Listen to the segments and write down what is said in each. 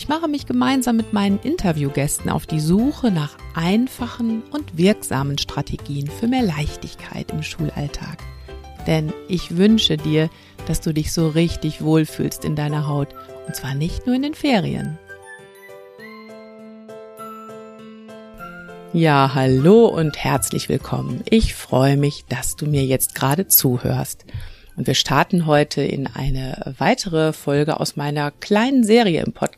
ich mache mich gemeinsam mit meinen Interviewgästen auf die Suche nach einfachen und wirksamen Strategien für mehr Leichtigkeit im Schulalltag. Denn ich wünsche dir, dass du dich so richtig wohlfühlst in deiner Haut und zwar nicht nur in den Ferien. Ja, hallo und herzlich willkommen. Ich freue mich, dass du mir jetzt gerade zuhörst. Und wir starten heute in eine weitere Folge aus meiner kleinen Serie im Podcast,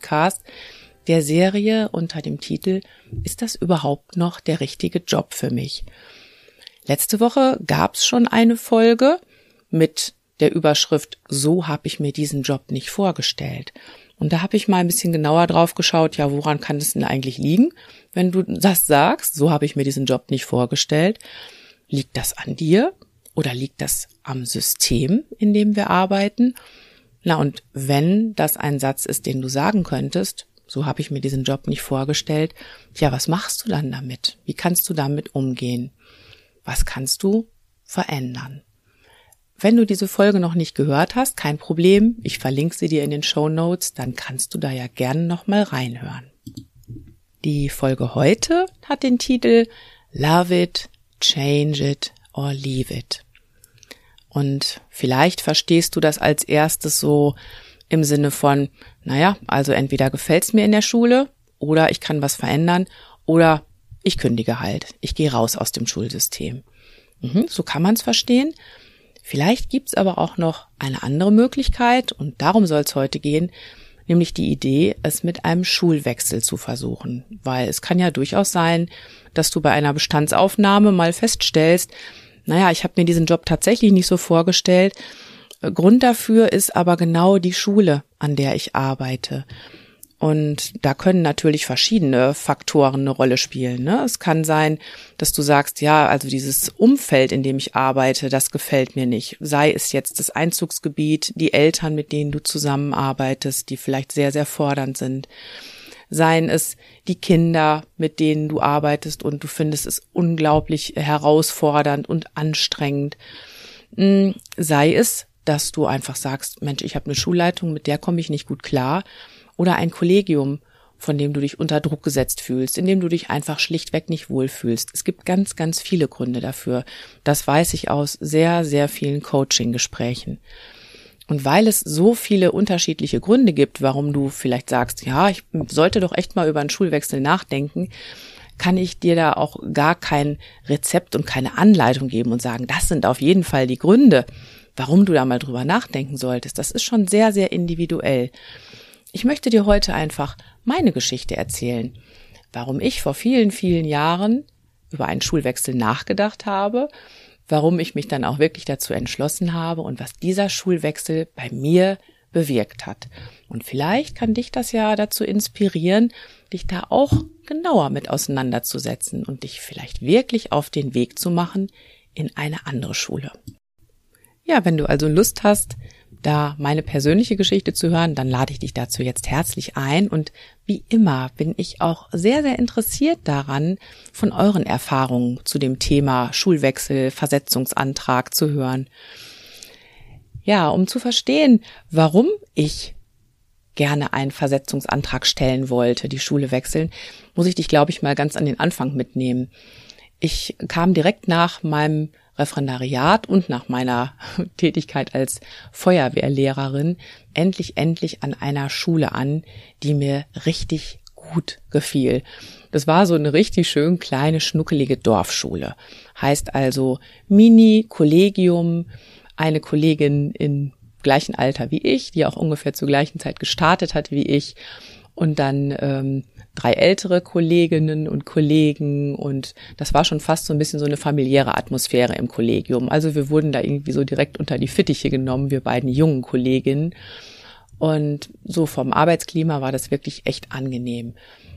der Serie unter dem Titel Ist das überhaupt noch der richtige Job für mich? Letzte Woche gab's schon eine Folge mit der Überschrift So habe ich mir diesen Job nicht vorgestellt. Und da habe ich mal ein bisschen genauer drauf geschaut, ja, woran kann es denn eigentlich liegen, wenn du das sagst, so habe ich mir diesen Job nicht vorgestellt. Liegt das an dir oder liegt das am System, in dem wir arbeiten? Na, und wenn das ein Satz ist, den du sagen könntest, so habe ich mir diesen Job nicht vorgestellt, ja, was machst du dann damit? Wie kannst du damit umgehen? Was kannst du verändern? Wenn du diese Folge noch nicht gehört hast, kein Problem. Ich verlinke sie dir in den Show Notes, dann kannst du da ja gerne noch mal reinhören. Die Folge heute hat den Titel Love it, change it or leave it. Und vielleicht verstehst du das als erstes so im Sinne von, naja, also entweder gefällt's mir in der Schule oder ich kann was verändern oder ich kündige halt. Ich gehe raus aus dem Schulsystem. Mhm, so kann man es verstehen. Vielleicht gibt's aber auch noch eine andere Möglichkeit und darum soll es heute gehen, nämlich die Idee, es mit einem Schulwechsel zu versuchen, weil es kann ja durchaus sein, dass du bei einer Bestandsaufnahme mal feststellst, naja, ich habe mir diesen Job tatsächlich nicht so vorgestellt. Grund dafür ist aber genau die Schule, an der ich arbeite. Und da können natürlich verschiedene Faktoren eine Rolle spielen. Ne? Es kann sein, dass du sagst, ja, also dieses Umfeld, in dem ich arbeite, das gefällt mir nicht. Sei es jetzt das Einzugsgebiet, die Eltern, mit denen du zusammenarbeitest, die vielleicht sehr, sehr fordernd sind. Seien es die Kinder, mit denen du arbeitest und du findest es unglaublich herausfordernd und anstrengend. Hm, sei es, dass du einfach sagst, Mensch, ich habe eine Schulleitung, mit der komme ich nicht gut klar oder ein Kollegium, von dem du dich unter Druck gesetzt fühlst, in dem du dich einfach schlichtweg nicht wohlfühlst. Es gibt ganz, ganz viele Gründe dafür. Das weiß ich aus sehr, sehr vielen Coaching-Gesprächen. Und weil es so viele unterschiedliche Gründe gibt, warum du vielleicht sagst, ja, ich sollte doch echt mal über einen Schulwechsel nachdenken, kann ich dir da auch gar kein Rezept und keine Anleitung geben und sagen, das sind auf jeden Fall die Gründe, warum du da mal drüber nachdenken solltest. Das ist schon sehr, sehr individuell. Ich möchte dir heute einfach meine Geschichte erzählen, warum ich vor vielen, vielen Jahren über einen Schulwechsel nachgedacht habe, warum ich mich dann auch wirklich dazu entschlossen habe und was dieser Schulwechsel bei mir bewirkt hat. Und vielleicht kann dich das ja dazu inspirieren, dich da auch genauer mit auseinanderzusetzen und dich vielleicht wirklich auf den Weg zu machen in eine andere Schule. Ja, wenn du also Lust hast, da meine persönliche Geschichte zu hören, dann lade ich dich dazu jetzt herzlich ein. Und wie immer bin ich auch sehr, sehr interessiert daran, von euren Erfahrungen zu dem Thema Schulwechsel, Versetzungsantrag zu hören. Ja, um zu verstehen, warum ich gerne einen Versetzungsantrag stellen wollte, die Schule wechseln, muss ich dich, glaube ich, mal ganz an den Anfang mitnehmen. Ich kam direkt nach meinem Referendariat und nach meiner Tätigkeit als Feuerwehrlehrerin endlich, endlich an einer Schule an, die mir richtig gut gefiel. Das war so eine richtig schön kleine, schnuckelige Dorfschule. Heißt also Mini, Kollegium, eine Kollegin in gleichen Alter wie ich, die auch ungefähr zur gleichen Zeit gestartet hat wie ich. Und dann ähm, drei ältere Kolleginnen und Kollegen und das war schon fast so ein bisschen so eine familiäre Atmosphäre im Kollegium. Also wir wurden da irgendwie so direkt unter die Fittiche genommen, wir beiden jungen Kolleginnen. Und so vom Arbeitsklima war das wirklich echt angenehm.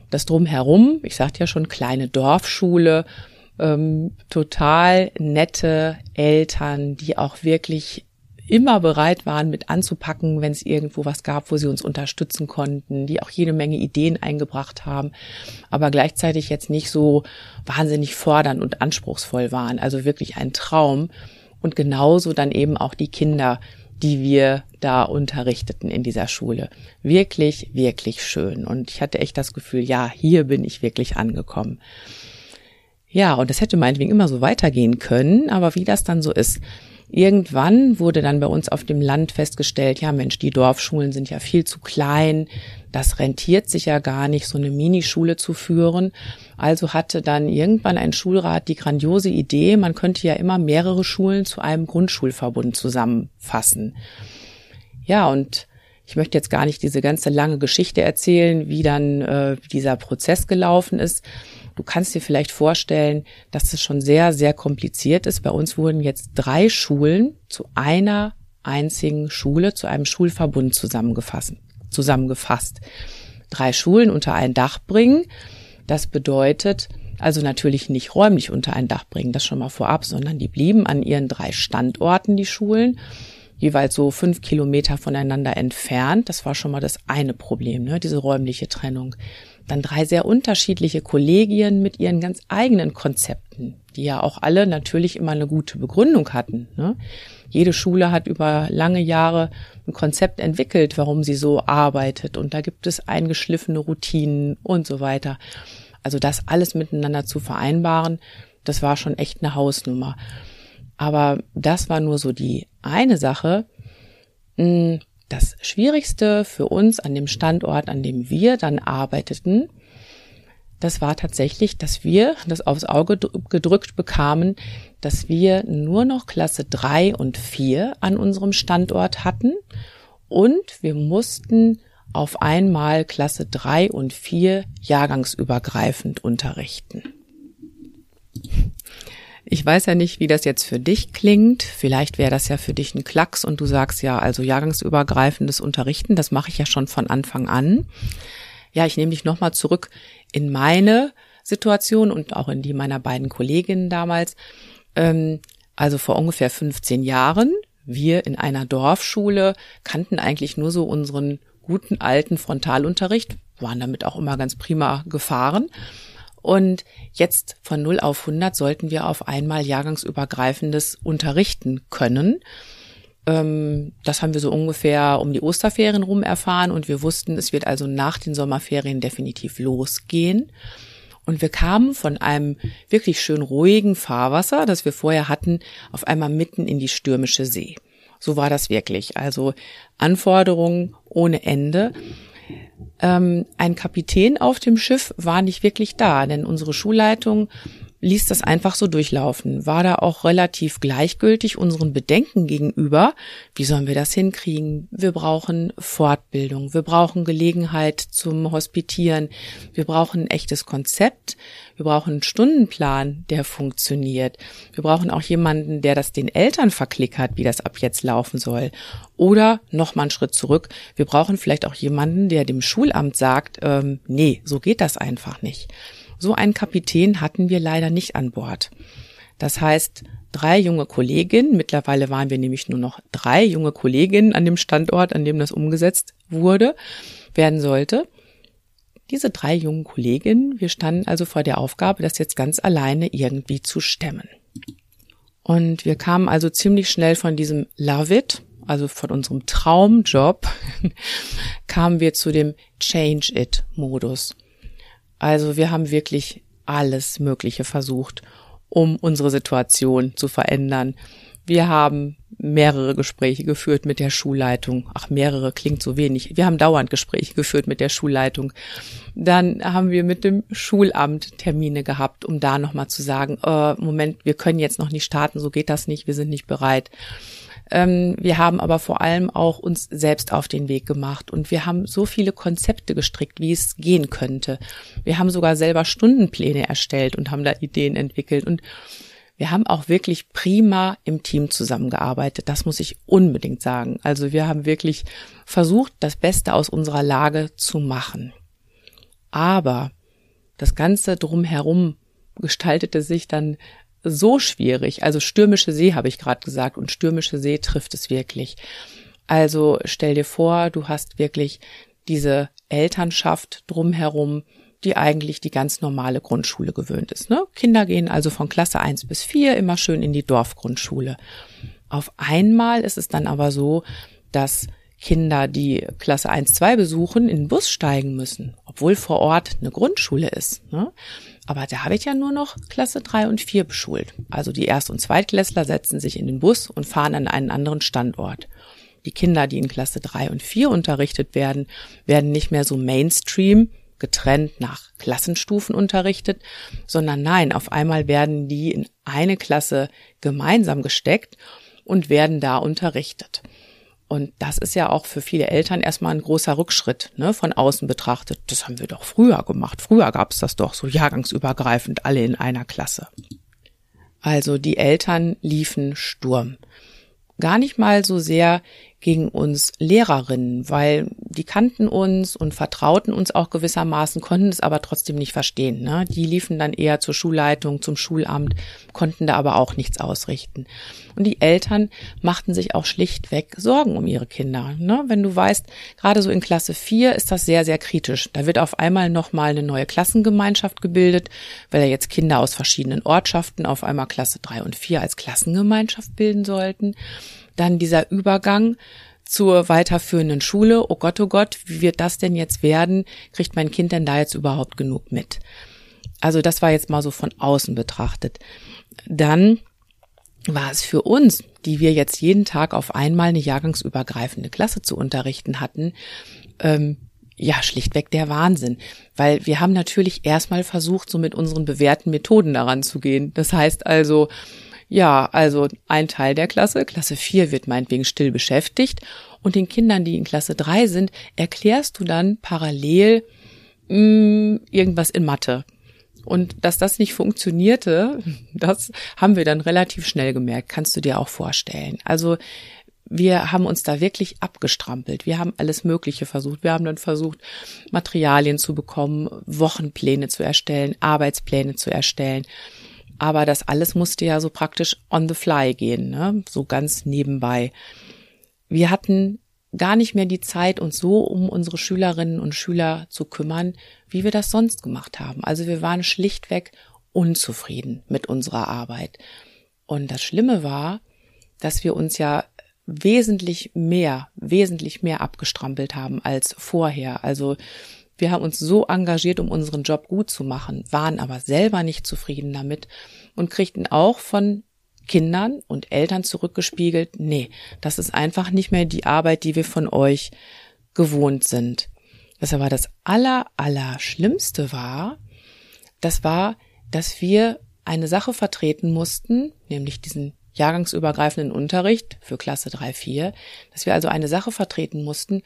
Das drumherum, ich sagte ja schon, kleine Dorfschule, ähm, total nette Eltern, die auch wirklich immer bereit waren, mit anzupacken, wenn es irgendwo was gab, wo sie uns unterstützen konnten, die auch jede Menge Ideen eingebracht haben, aber gleichzeitig jetzt nicht so wahnsinnig fordernd und anspruchsvoll waren. Also wirklich ein Traum. Und genauso dann eben auch die Kinder, die wir da unterrichteten in dieser Schule. Wirklich, wirklich schön. Und ich hatte echt das Gefühl, ja, hier bin ich wirklich angekommen. Ja, und das hätte meinetwegen immer so weitergehen können, aber wie das dann so ist, Irgendwann wurde dann bei uns auf dem Land festgestellt, ja Mensch, die Dorfschulen sind ja viel zu klein, das rentiert sich ja gar nicht, so eine Minischule zu führen. Also hatte dann irgendwann ein Schulrat die grandiose Idee, man könnte ja immer mehrere Schulen zu einem Grundschulverbund zusammenfassen. Ja, und ich möchte jetzt gar nicht diese ganze lange Geschichte erzählen, wie dann äh, dieser Prozess gelaufen ist. Du kannst dir vielleicht vorstellen, dass es schon sehr, sehr kompliziert ist. Bei uns wurden jetzt drei Schulen zu einer einzigen Schule, zu einem Schulverbund zusammengefasst. zusammengefasst. Drei Schulen unter ein Dach bringen. Das bedeutet, also natürlich nicht räumlich unter ein Dach bringen, das schon mal vorab, sondern die blieben an ihren drei Standorten, die Schulen, jeweils so fünf Kilometer voneinander entfernt. Das war schon mal das eine Problem, ne, diese räumliche Trennung. Dann drei sehr unterschiedliche Kollegien mit ihren ganz eigenen Konzepten, die ja auch alle natürlich immer eine gute Begründung hatten. Ne? Jede Schule hat über lange Jahre ein Konzept entwickelt, warum sie so arbeitet. Und da gibt es eingeschliffene Routinen und so weiter. Also das alles miteinander zu vereinbaren, das war schon echt eine Hausnummer. Aber das war nur so die eine Sache. Das Schwierigste für uns an dem Standort, an dem wir dann arbeiteten, das war tatsächlich, dass wir das aufs Auge gedrückt bekamen, dass wir nur noch Klasse drei und vier an unserem Standort hatten und wir mussten auf einmal Klasse drei und vier jahrgangsübergreifend unterrichten. Ich weiß ja nicht, wie das jetzt für dich klingt. Vielleicht wäre das ja für dich ein Klacks und du sagst ja, also jahrgangsübergreifendes Unterrichten, das mache ich ja schon von Anfang an. Ja, ich nehme dich nochmal zurück in meine Situation und auch in die meiner beiden Kolleginnen damals. Ähm, also vor ungefähr 15 Jahren, wir in einer Dorfschule kannten eigentlich nur so unseren guten alten Frontalunterricht, waren damit auch immer ganz prima gefahren. Und jetzt von 0 auf 100 sollten wir auf einmal jahrgangsübergreifendes unterrichten können. Ähm, das haben wir so ungefähr um die Osterferien rum erfahren und wir wussten, es wird also nach den Sommerferien definitiv losgehen. Und wir kamen von einem wirklich schön ruhigen Fahrwasser, das wir vorher hatten, auf einmal mitten in die stürmische See. So war das wirklich. Also Anforderungen ohne Ende ähm, ein Kapitän auf dem Schiff war nicht wirklich da, denn unsere Schulleitung ließ das einfach so durchlaufen, war da auch relativ gleichgültig unseren Bedenken gegenüber. Wie sollen wir das hinkriegen? Wir brauchen Fortbildung, wir brauchen Gelegenheit zum Hospitieren, wir brauchen ein echtes Konzept, wir brauchen einen Stundenplan, der funktioniert. Wir brauchen auch jemanden, der das den Eltern verklickert, wie das ab jetzt laufen soll. Oder noch mal einen Schritt zurück. Wir brauchen vielleicht auch jemanden, der dem Schulamt sagt, ähm, nee, so geht das einfach nicht. So einen Kapitän hatten wir leider nicht an Bord. Das heißt, drei junge Kolleginnen, mittlerweile waren wir nämlich nur noch drei junge Kolleginnen an dem Standort, an dem das umgesetzt wurde, werden sollte. Diese drei jungen Kolleginnen, wir standen also vor der Aufgabe, das jetzt ganz alleine irgendwie zu stemmen. Und wir kamen also ziemlich schnell von diesem Love It, also von unserem Traumjob, kamen wir zu dem Change It Modus. Also wir haben wirklich alles Mögliche versucht, um unsere Situation zu verändern. Wir haben mehrere Gespräche geführt mit der Schulleitung. Ach, mehrere klingt so wenig. Wir haben dauernd Gespräche geführt mit der Schulleitung. Dann haben wir mit dem Schulamt Termine gehabt, um da nochmal zu sagen, äh, Moment, wir können jetzt noch nicht starten, so geht das nicht, wir sind nicht bereit. Ähm, wir haben aber vor allem auch uns selbst auf den Weg gemacht und wir haben so viele Konzepte gestrickt, wie es gehen könnte. Wir haben sogar selber Stundenpläne erstellt und haben da Ideen entwickelt und wir haben auch wirklich prima im Team zusammengearbeitet. Das muss ich unbedingt sagen. Also wir haben wirklich versucht, das Beste aus unserer Lage zu machen. Aber das Ganze drumherum gestaltete sich dann so schwierig. Also stürmische See habe ich gerade gesagt und stürmische See trifft es wirklich. Also stell dir vor, du hast wirklich diese Elternschaft drumherum, die eigentlich die ganz normale Grundschule gewöhnt ist. Ne? Kinder gehen also von Klasse eins bis vier immer schön in die Dorfgrundschule. Auf einmal ist es dann aber so, dass Kinder, die Klasse 1, 2 besuchen, in den Bus steigen müssen, obwohl vor Ort eine Grundschule ist. Ne? Aber da habe ich ja nur noch Klasse 3 und 4 beschult. Also die Erst- und Zweitklässler setzen sich in den Bus und fahren an einen anderen Standort. Die Kinder, die in Klasse 3 und 4 unterrichtet werden, werden nicht mehr so Mainstream getrennt nach Klassenstufen unterrichtet, sondern nein, auf einmal werden die in eine Klasse gemeinsam gesteckt und werden da unterrichtet. Und das ist ja auch für viele Eltern erstmal ein großer Rückschritt, ne, von außen betrachtet. Das haben wir doch früher gemacht. Früher gab es das doch so jahrgangsübergreifend, alle in einer Klasse. Also die Eltern liefen Sturm. Gar nicht mal so sehr gegen uns Lehrerinnen, weil die kannten uns und vertrauten uns auch gewissermaßen, konnten es aber trotzdem nicht verstehen. Ne? Die liefen dann eher zur Schulleitung, zum Schulamt, konnten da aber auch nichts ausrichten. Und die Eltern machten sich auch schlichtweg Sorgen um ihre Kinder. Ne? Wenn du weißt, gerade so in Klasse 4 ist das sehr, sehr kritisch. Da wird auf einmal nochmal eine neue Klassengemeinschaft gebildet, weil ja jetzt Kinder aus verschiedenen Ortschaften auf einmal Klasse 3 und 4 als Klassengemeinschaft bilden sollten. Dann dieser Übergang zur weiterführenden Schule. Oh Gott, oh Gott, wie wird das denn jetzt werden? Kriegt mein Kind denn da jetzt überhaupt genug mit? Also das war jetzt mal so von außen betrachtet. Dann war es für uns, die wir jetzt jeden Tag auf einmal eine jahrgangsübergreifende Klasse zu unterrichten hatten, ähm, ja, schlichtweg der Wahnsinn. Weil wir haben natürlich erstmal versucht, so mit unseren bewährten Methoden daran zu gehen. Das heißt also, ja, also ein Teil der Klasse, Klasse 4 wird meinetwegen still beschäftigt und den Kindern, die in Klasse 3 sind, erklärst du dann parallel mh, mm, irgendwas in Mathe. Und dass das nicht funktionierte, das haben wir dann relativ schnell gemerkt, kannst du dir auch vorstellen. Also wir haben uns da wirklich abgestrampelt. Wir haben alles Mögliche versucht. Wir haben dann versucht, Materialien zu bekommen, Wochenpläne zu erstellen, Arbeitspläne zu erstellen. Aber das alles musste ja so praktisch on the fly gehen, ne? so ganz nebenbei. Wir hatten gar nicht mehr die Zeit, uns so um unsere Schülerinnen und Schüler zu kümmern, wie wir das sonst gemacht haben. Also wir waren schlichtweg unzufrieden mit unserer Arbeit. Und das Schlimme war, dass wir uns ja wesentlich mehr, wesentlich mehr abgestrampelt haben als vorher. Also wir haben uns so engagiert, um unseren Job gut zu machen, waren aber selber nicht zufrieden damit und kriegten auch von Kindern und Eltern zurückgespiegelt, nee, das ist einfach nicht mehr die Arbeit, die wir von euch gewohnt sind. Was aber das aller, aller Schlimmste war, das war, dass wir eine Sache vertreten mussten, nämlich diesen jahrgangsübergreifenden Unterricht für Klasse 3, 4, dass wir also eine Sache vertreten mussten,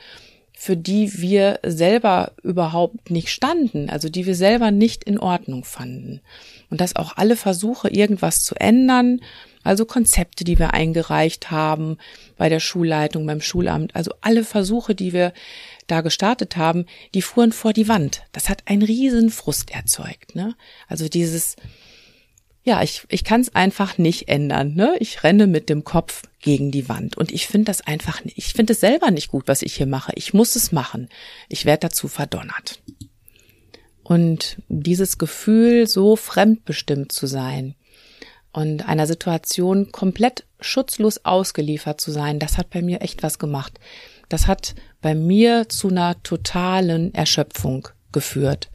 für die wir selber überhaupt nicht standen, also die wir selber nicht in Ordnung fanden. Und dass auch alle Versuche, irgendwas zu ändern, also Konzepte, die wir eingereicht haben bei der Schulleitung, beim Schulamt, also alle Versuche, die wir da gestartet haben, die fuhren vor die Wand. Das hat einen riesen Frust erzeugt. Ne? Also dieses, ja, ich, ich kann es einfach nicht ändern. Ne? Ich renne mit dem Kopf gegen die Wand. Und ich finde das einfach, ich finde es selber nicht gut, was ich hier mache. Ich muss es machen. Ich werde dazu verdonnert. Und dieses Gefühl, so fremdbestimmt zu sein und einer Situation komplett schutzlos ausgeliefert zu sein, das hat bei mir echt was gemacht. Das hat bei mir zu einer totalen Erschöpfung geführt.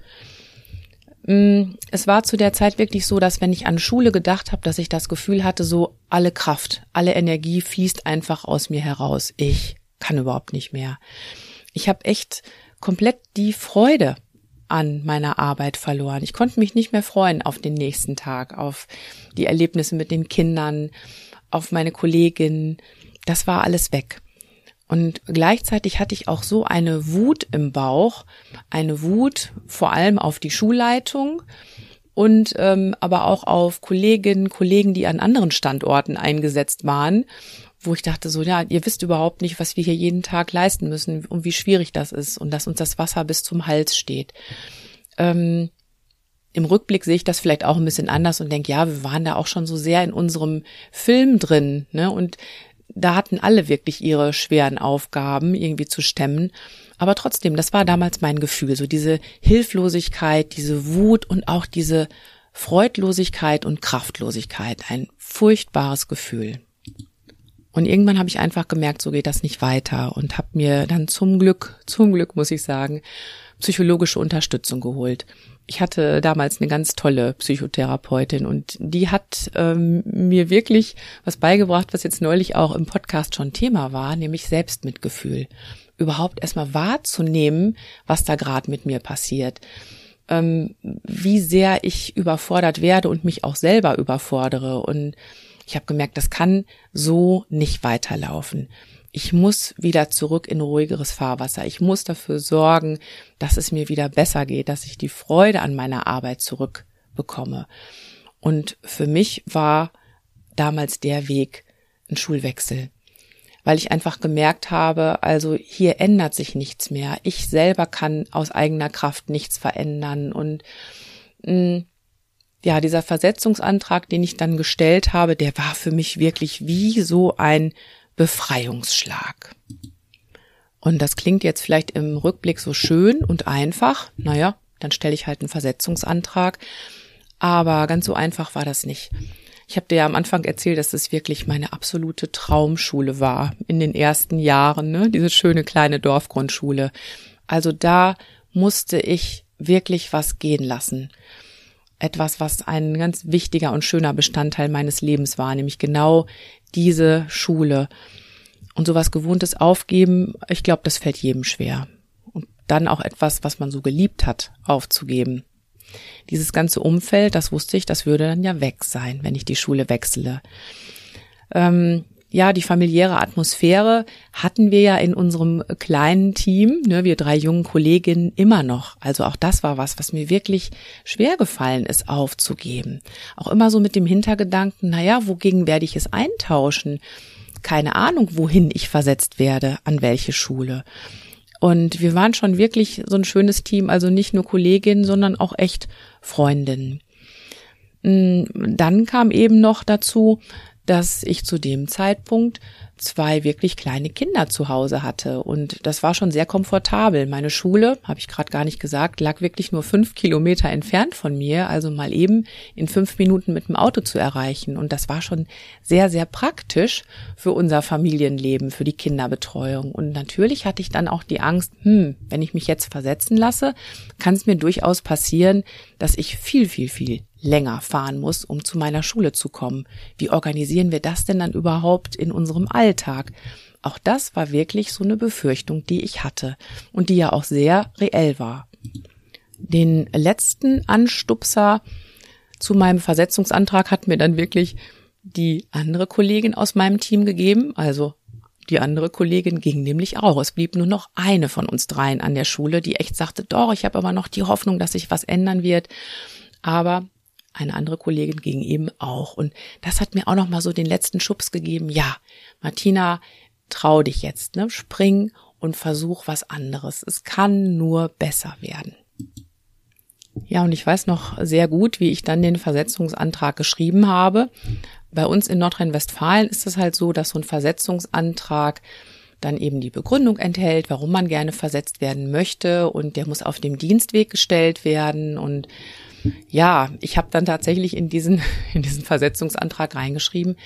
Mm, es war zu der Zeit wirklich so, dass wenn ich an Schule gedacht habe, dass ich das Gefühl hatte, so alle Kraft, alle Energie fließt einfach aus mir heraus. Ich kann überhaupt nicht mehr. Ich habe echt komplett die Freude an meiner Arbeit verloren. Ich konnte mich nicht mehr freuen auf den nächsten Tag, auf die Erlebnisse mit den Kindern, auf meine Kolleginnen. Das war alles weg. Und gleichzeitig hatte ich auch so eine Wut im Bauch, eine Wut vor allem auf die Schulleitung und ähm, aber auch auf Kolleginnen, Kollegen, die an anderen Standorten eingesetzt waren, wo ich dachte so, ja, ihr wisst überhaupt nicht, was wir hier jeden Tag leisten müssen und wie schwierig das ist und dass uns das Wasser bis zum Hals steht. Ähm, im Rückblick sehe ich das vielleicht auch ein bisschen anders und denke, ja, wir waren da auch schon so sehr in unserem Film drin, ne? Und da hatten alle wirklich ihre schweren Aufgaben irgendwie zu stemmen. Aber trotzdem, das war damals mein Gefühl, so diese Hilflosigkeit, diese Wut und auch diese Freudlosigkeit und Kraftlosigkeit, ein furchtbares Gefühl. Und irgendwann habe ich einfach gemerkt, so geht das nicht weiter und habe mir dann zum Glück, zum Glück muss ich sagen, psychologische Unterstützung geholt. Ich hatte damals eine ganz tolle Psychotherapeutin und die hat ähm, mir wirklich was beigebracht, was jetzt neulich auch im Podcast schon Thema war, nämlich Selbstmitgefühl. Überhaupt erstmal wahrzunehmen, was da gerade mit mir passiert. Ähm, wie sehr ich überfordert werde und mich auch selber überfordere. Und ich habe gemerkt, das kann so nicht weiterlaufen ich muss wieder zurück in ruhigeres Fahrwasser. Ich muss dafür sorgen, dass es mir wieder besser geht, dass ich die Freude an meiner Arbeit zurückbekomme. Und für mich war damals der Weg ein Schulwechsel, weil ich einfach gemerkt habe, also hier ändert sich nichts mehr. Ich selber kann aus eigener Kraft nichts verändern und mh, mm, ja, dieser Versetzungsantrag, den ich dann gestellt habe, der war für mich wirklich wie so ein Befreiungsschlag. Und das klingt jetzt vielleicht im Rückblick so schön und einfach. Naja, dann stelle ich halt einen Versetzungsantrag. Aber ganz so einfach war das nicht. Ich habe dir ja am Anfang erzählt, dass es wirklich meine absolute Traumschule war in den ersten Jahren, ne? diese schöne kleine Dorfgrundschule. Also da musste ich wirklich was gehen lassen. Etwas, was ein ganz wichtiger und schöner Bestandteil meines Lebens war, nämlich genau diese Schule. Und sowas Gewohntes aufgeben, ich glaube, das fällt jedem schwer. Und dann auch etwas, was man so geliebt hat, aufzugeben. Dieses ganze Umfeld, das wusste ich, das würde dann ja weg sein, wenn ich die Schule wechsle. Ähm, ja, die familiäre Atmosphäre hatten wir ja in unserem kleinen Team, ne, wir drei jungen Kolleginnen immer noch. Also auch das war was, was mir wirklich schwer gefallen ist aufzugeben. Auch immer so mit dem Hintergedanken, naja, wogegen werde ich es eintauschen? Keine Ahnung, wohin ich versetzt werde, an welche Schule. Und wir waren schon wirklich so ein schönes Team, also nicht nur Kolleginnen, sondern auch echt Freundinnen. Hm, dann kam eben noch dazu, dass ich zu dem Zeitpunkt zwei wirklich kleine Kinder zu Hause hatte. Und das war schon sehr komfortabel. Meine Schule, habe ich gerade gar nicht gesagt, lag wirklich nur fünf Kilometer entfernt von mir, also mal eben in fünf Minuten mit dem Auto zu erreichen. Und das war schon sehr, sehr praktisch für unser Familienleben, für die Kinderbetreuung. Und natürlich hatte ich dann auch die Angst, hm, wenn ich mich jetzt versetzen lasse, kann es mir durchaus passieren, dass ich viel, viel, viel länger fahren muss, um zu meiner Schule zu kommen. Wie organisieren wir das denn dann überhaupt in unserem Alltag? Auch das war wirklich so eine Befürchtung, die ich hatte und die ja auch sehr reell war. Den letzten Anstupser zu meinem Versetzungsantrag hat mir dann wirklich die andere Kollegin aus meinem Team gegeben, also die andere Kollegin ging nämlich auch. Es blieb nur noch eine von uns dreien an der Schule, die echt sagte, doch, ich habe aber noch die Hoffnung, dass sich was ändern wird. Aber eine andere Kollegin ging eben auch. Und das hat mir auch noch mal so den letzten Schubs gegeben. Ja, Martina, trau dich jetzt, ne? Spring und versuch was anderes. Es kann nur besser werden. Ja, und ich weiß noch sehr gut, wie ich dann den Versetzungsantrag geschrieben habe. Bei uns in Nordrhein-Westfalen ist es halt so, dass so ein Versetzungsantrag dann eben die Begründung enthält, warum man gerne versetzt werden möchte und der muss auf dem Dienstweg gestellt werden und ja, ich habe dann tatsächlich in diesen, in diesen Versetzungsantrag reingeschrieben,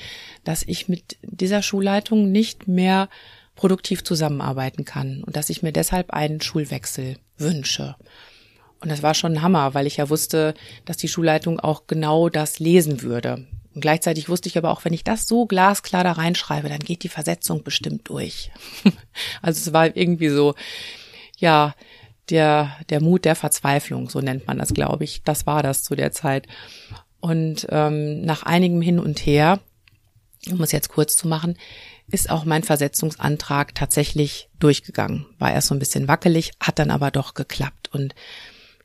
dass ich mit dieser Schulleitung nicht mehr produktiv zusammenarbeiten kann und dass ich mir deshalb einen Schulwechsel wünsche. Und das war schon ein Hammer, weil ich ja wusste, dass die Schulleitung auch genau das lesen würde. Und gleichzeitig wusste ich aber auch, wenn ich das so glasklar da reinschreibe, dann geht die Versetzung bestimmt durch. also es war irgendwie so, ja, der, der Mut der Verzweiflung, so nennt man das, glaube ich. Das war das zu der Zeit. Und ähm, nach einigem Hin und Her, um es jetzt kurz zu machen, ist auch mein Versetzungsantrag tatsächlich durchgegangen. War erst so ein bisschen wackelig, hat dann aber doch geklappt. Und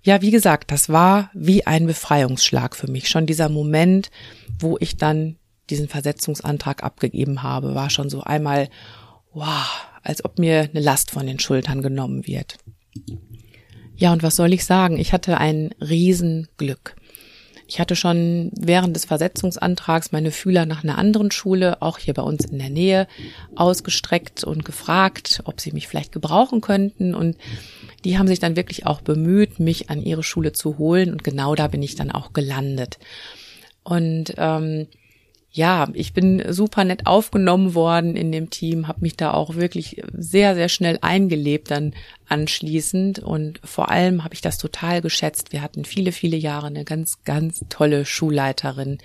ja, wie gesagt, das war wie ein Befreiungsschlag für mich. Schon dieser Moment, wo ich dann diesen Versetzungsantrag abgegeben habe, war schon so einmal, wow, als ob mir eine Last von den Schultern genommen wird. Ja, und was soll ich sagen? Ich hatte ein Riesenglück. Ich hatte schon während des Versetzungsantrags meine Fühler nach einer anderen Schule, auch hier bei uns in der Nähe, ausgestreckt und gefragt, ob sie mich vielleicht gebrauchen könnten. Und die haben sich dann wirklich auch bemüht, mich an ihre Schule zu holen. Und genau da bin ich dann auch gelandet. Und ähm, ja, ich bin super nett aufgenommen worden in dem Team, habe mich da auch wirklich sehr, sehr schnell eingelebt dann anschließend und vor allem habe ich das total geschätzt. Wir hatten viele, viele Jahre eine ganz, ganz tolle Schulleiterin,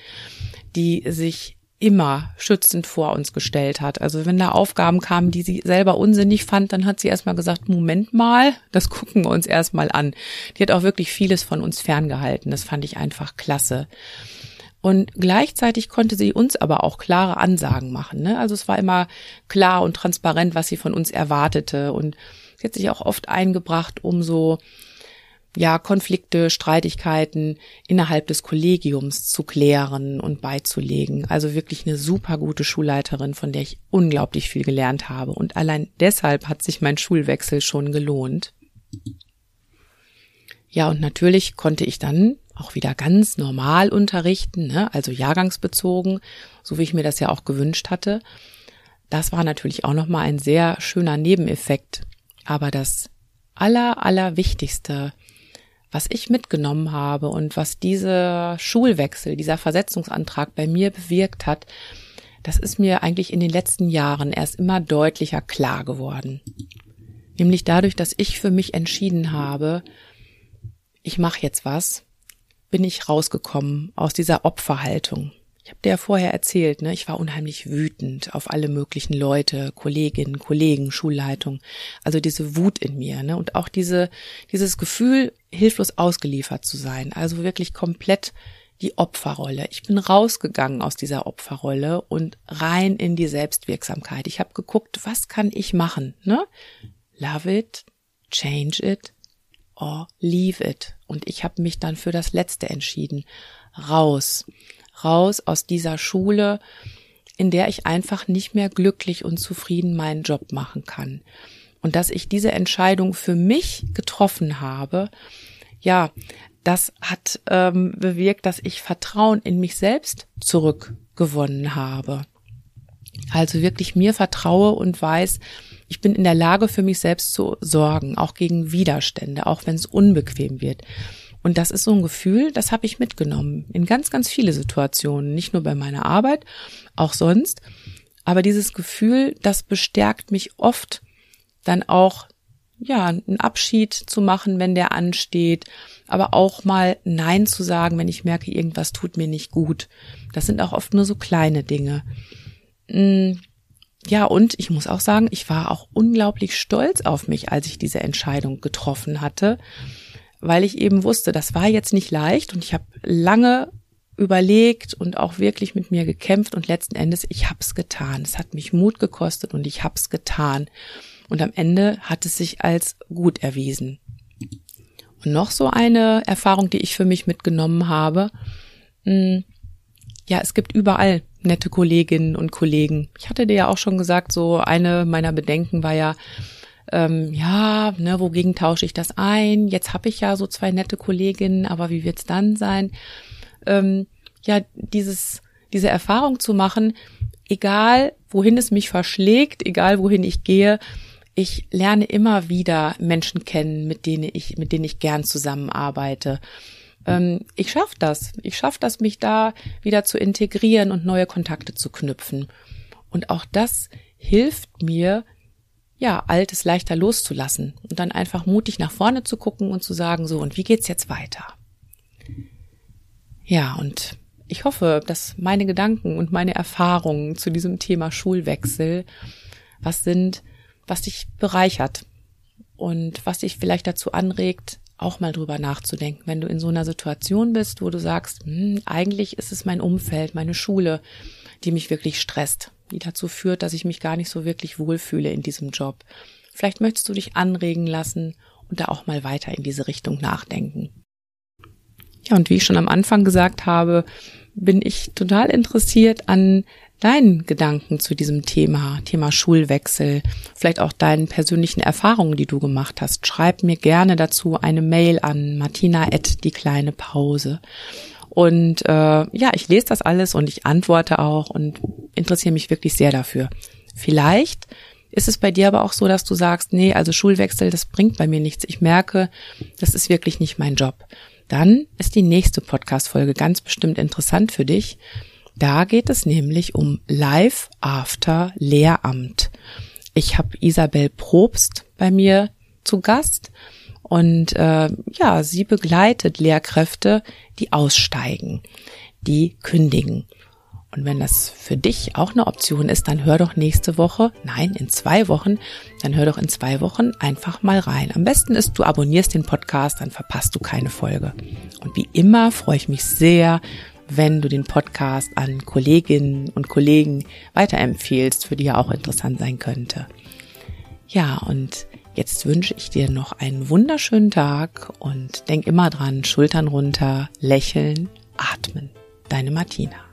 die sich immer schützend vor uns gestellt hat. Also wenn da Aufgaben kamen, die sie selber unsinnig fand, dann hat sie erstmal gesagt, Moment mal, das gucken wir uns erstmal an. Die hat auch wirklich vieles von uns ferngehalten. Das fand ich einfach klasse. Und gleichzeitig konnte sie uns aber auch klare Ansagen machen. Ne? Also es war immer klar und transparent, was sie von uns erwartete. Und sie hat sich auch oft eingebracht, um so ja, Konflikte, Streitigkeiten innerhalb des Kollegiums zu klären und beizulegen. Also wirklich eine super gute Schulleiterin, von der ich unglaublich viel gelernt habe. Und allein deshalb hat sich mein Schulwechsel schon gelohnt. Ja, und natürlich konnte ich dann auch wieder ganz normal unterrichten, ne? also jahrgangsbezogen, so wie ich mir das ja auch gewünscht hatte. Das war natürlich auch nochmal ein sehr schöner Nebeneffekt. Aber das aller, aller Wichtigste, was ich mitgenommen habe und was dieser Schulwechsel, dieser Versetzungsantrag bei mir bewirkt hat, das ist mir eigentlich in den letzten Jahren erst immer deutlicher klar geworden. Nämlich dadurch, dass ich für mich entschieden habe, ich mache jetzt was, bin ich rausgekommen aus dieser Opferhaltung. Ich habe dir ja vorher erzählt, ne, ich war unheimlich wütend auf alle möglichen Leute, Kolleginnen, Kollegen, Schulleitung. Also diese Wut in mir, ne, und auch diese dieses Gefühl, hilflos ausgeliefert zu sein. Also wirklich komplett die Opferrolle. Ich bin rausgegangen aus dieser Opferrolle und rein in die Selbstwirksamkeit. Ich habe geguckt, was kann ich machen, ne? Love it, change it, or leave it. Und ich habe mich dann für das Letzte entschieden. Raus. Raus aus dieser Schule, in der ich einfach nicht mehr glücklich und zufrieden meinen Job machen kann. Und dass ich diese Entscheidung für mich getroffen habe, ja, das hat ähm, bewirkt, dass ich Vertrauen in mich selbst zurückgewonnen habe. Also wirklich mir vertraue und weiß, ich bin in der Lage, für mich selbst zu sorgen, auch gegen Widerstände, auch wenn es unbequem wird. Und das ist so ein Gefühl, das habe ich mitgenommen in ganz, ganz viele Situationen, nicht nur bei meiner Arbeit, auch sonst. Aber dieses Gefühl, das bestärkt mich oft, dann auch, ja, einen Abschied zu machen, wenn der ansteht, aber auch mal Nein zu sagen, wenn ich merke, irgendwas tut mir nicht gut. Das sind auch oft nur so kleine Dinge. Hm, ja, und ich muss auch sagen, ich war auch unglaublich stolz auf mich, als ich diese Entscheidung getroffen hatte, weil ich eben wusste, das war jetzt nicht leicht und ich habe lange überlegt und auch wirklich mit mir gekämpft und letzten Endes, ich hab's getan. Es hat mich Mut gekostet und ich hab's getan. Und am Ende hat es sich als gut erwiesen. Und noch so eine Erfahrung, die ich für mich mitgenommen habe. Hm, ja, es gibt überall nette Kolleginnen und Kollegen. Ich hatte dir ja auch schon gesagt, so eine meiner Bedenken war ja, ähm, ja, ne, wogegen tausche ich das ein? Jetzt habe ich ja so zwei nette Kolleginnen, aber wie wird's dann sein? Ähm, ja, dieses, diese Erfahrung zu machen, egal wohin es mich verschlägt, egal wohin ich gehe, ich lerne immer wieder Menschen kennen, mit denen ich, mit denen ich gern zusammenarbeite ähm, ich schaffe das. Ich schaffe das, mich da wieder zu integrieren und neue Kontakte zu knüpfen. Und auch das hilft mir, ja, Altes leichter loszulassen und dann einfach mutig nach vorne zu gucken und zu sagen, so, und wie geht's jetzt weiter? Ja, und ich hoffe, dass meine Gedanken und meine Erfahrungen zu diesem Thema Schulwechsel was sind, was dich bereichert und was dich vielleicht dazu anregt, auch mal drüber nachzudenken, wenn du in so einer Situation bist, wo du sagst, hm, eigentlich ist es mein Umfeld, meine Schule, die mich wirklich stresst, die dazu führt, dass ich mich gar nicht so wirklich wohlfühle in diesem Job. Vielleicht möchtest du dich anregen lassen und da auch mal weiter in diese Richtung nachdenken. Ja, und wie ich schon am Anfang gesagt habe, bin ich total interessiert an deinen Gedanken zu diesem Thema, Thema Schulwechsel, vielleicht auch deinen persönlichen Erfahrungen, die du gemacht hast. Schreib mir gerne dazu eine Mail an martina@ die kleine Pause. Und äh, ja, ich lese das alles und ich antworte auch und interessiere mich wirklich sehr dafür. Vielleicht ist es bei dir aber auch so, dass du sagst, nee, also Schulwechsel, das bringt bei mir nichts. Ich merke, das ist wirklich nicht mein Job. Dann ist die nächste Podcast-Folge ganz bestimmt interessant für dich. Da geht es nämlich um Live After Lehramt. Ich habe Isabel Probst bei mir zu Gast und äh, ja, sie begleitet Lehrkräfte, die aussteigen, die kündigen. Und wenn das für dich auch eine Option ist, dann hör doch nächste Woche, nein, in zwei Wochen, dann hör doch in zwei Wochen einfach mal rein. Am besten ist, du abonnierst den Podcast, dann verpasst du keine Folge. Und wie immer freue ich mich sehr, wenn du den Podcast an Kolleginnen und Kollegen weiterempfehlst, für die er auch interessant sein könnte. Ja, und jetzt wünsche ich dir noch einen wunderschönen Tag und denk immer dran, Schultern runter, lächeln, atmen. Deine Martina.